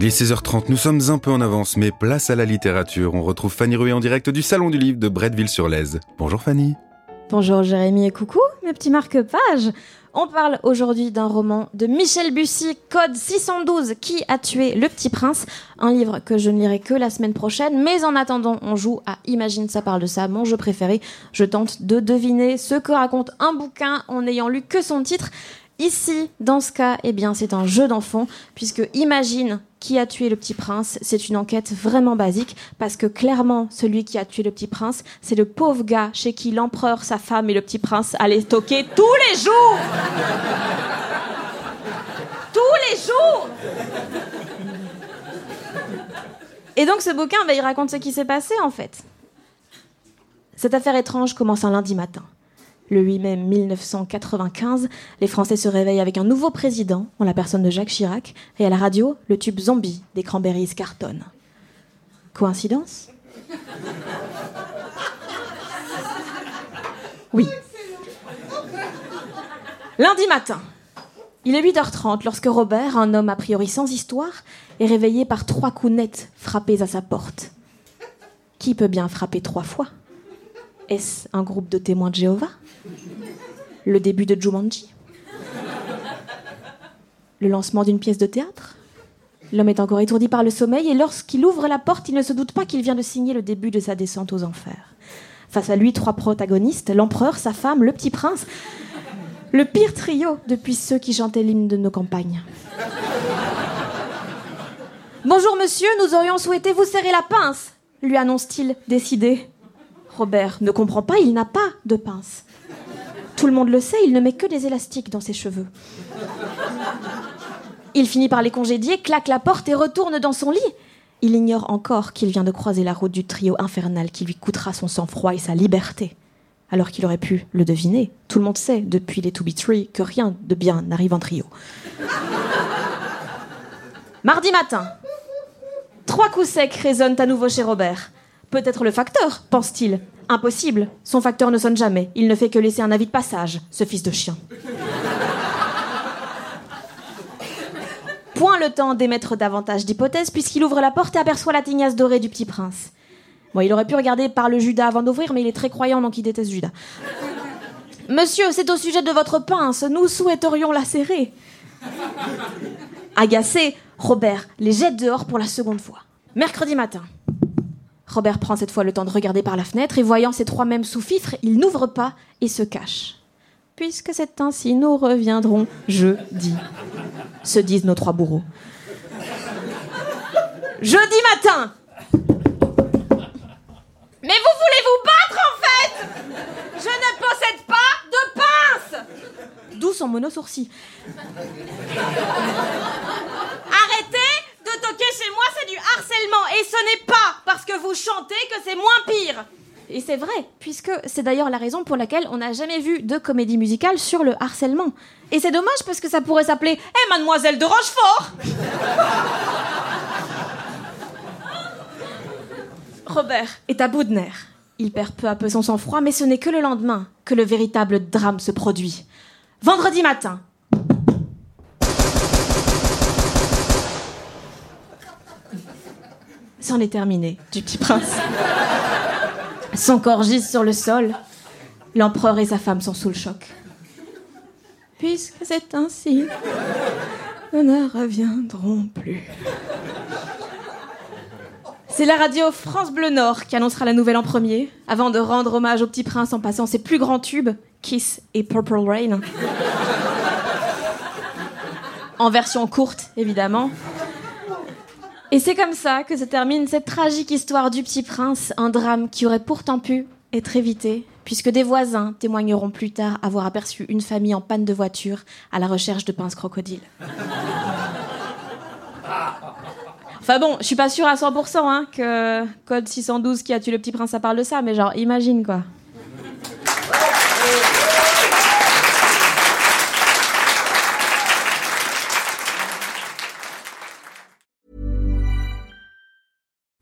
Il est 16h30, nous sommes un peu en avance, mais place à la littérature. On retrouve Fanny Rué en direct du Salon du Livre de Bretteville-sur-Lèze. Bonjour Fanny. Bonjour Jérémy et coucou, mes petits marque-pages. On parle aujourd'hui d'un roman de Michel Bussy, Code 612, Qui a tué le petit prince? Un livre que je ne lirai que la semaine prochaine, mais en attendant, on joue à Imagine ça parle de ça, mon jeu préféré. Je tente de deviner ce que raconte un bouquin en n'ayant lu que son titre. Ici, dans ce cas, eh bien, c'est un jeu d'enfant, puisque imagine qui a tué le petit prince, c'est une enquête vraiment basique, parce que clairement, celui qui a tué le petit prince, c'est le pauvre gars chez qui l'empereur, sa femme et le petit prince allaient toquer tous les jours Tous les jours Et donc ce bouquin, bah, il raconte ce qui s'est passé en fait. Cette affaire étrange commence un lundi matin. Le 8 mai 1995, les Français se réveillent avec un nouveau président, en la personne de Jacques Chirac, et à la radio, le tube Zombie des Cranberries cartonne. Coïncidence? Oui. Lundi matin, il est 8h30 lorsque Robert, un homme a priori sans histoire, est réveillé par trois coups nets frappés à sa porte. Qui peut bien frapper trois fois? Est-ce un groupe de témoins de Jéhovah? Le début de Jumanji Le lancement d'une pièce de théâtre L'homme est encore étourdi par le sommeil et lorsqu'il ouvre la porte, il ne se doute pas qu'il vient de signer le début de sa descente aux enfers. Face à lui, trois protagonistes, l'empereur, sa femme, le petit prince. Le pire trio depuis ceux qui chantaient l'hymne de nos campagnes. Bonjour monsieur, nous aurions souhaité vous serrer la pince, lui annonce-t-il, décidé. Robert ne comprend pas, il n'a pas de pince. Tout le monde le sait, il ne met que des élastiques dans ses cheveux. Il finit par les congédier, claque la porte et retourne dans son lit. Il ignore encore qu'il vient de croiser la route du trio infernal qui lui coûtera son sang-froid et sa liberté. Alors qu'il aurait pu le deviner. Tout le monde sait, depuis les To Be Three, que rien de bien n'arrive en trio. Mardi matin, trois coups secs résonnent à nouveau chez Robert. Peut-être le facteur, pense-t-il. Impossible, son facteur ne sonne jamais. Il ne fait que laisser un avis de passage, ce fils de chien. Point le temps d'émettre davantage d'hypothèses, puisqu'il ouvre la porte et aperçoit la tignasse dorée du petit prince. Bon, il aurait pu regarder par le Judas avant d'ouvrir, mais il est très croyant, donc il déteste Judas. Monsieur, c'est au sujet de votre pince. Nous souhaiterions la serrer. Agacé, Robert les jette dehors pour la seconde fois. Mercredi matin. Robert prend cette fois le temps de regarder par la fenêtre et voyant ces trois mêmes sous-fifres, il n'ouvre pas et se cache. Puisque c'est ainsi, nous reviendrons jeudi, se disent nos trois bourreaux. Jeudi matin Mais vous voulez vous battre en fait? Je ne possède pas de pince D'où son monosourcil. Arrêtez de toquer chez moi, c'est du harcèlement. Et ce n'est pas parce que vous chantez que c'est moins pire. Et c'est vrai, puisque c'est d'ailleurs la raison pour laquelle on n'a jamais vu de comédie musicale sur le harcèlement. Et c'est dommage parce que ça pourrait s'appeler Eh Mademoiselle de Rochefort Robert est à bout de nerfs. Il perd peu à peu son sang-froid, mais ce n'est que le lendemain que le véritable drame se produit. Vendredi matin, C'en est terminé, du petit prince. Son corps gise sur le sol. L'empereur et sa femme sont sous le choc. Puisque c'est ainsi, nous ne reviendrons plus. C'est la radio France Bleu Nord qui annoncera la nouvelle en premier, avant de rendre hommage au petit prince en passant ses plus grands tubes, Kiss et Purple Rain. En version courte, évidemment. Et c'est comme ça que se termine cette tragique histoire du petit prince, un drame qui aurait pourtant pu être évité, puisque des voisins témoigneront plus tard avoir aperçu une famille en panne de voiture à la recherche de pinces crocodiles. Enfin bon, je suis pas sûre à 100% hein, que Code 612 qui a tué le petit prince, ça parle de ça, mais genre, imagine quoi.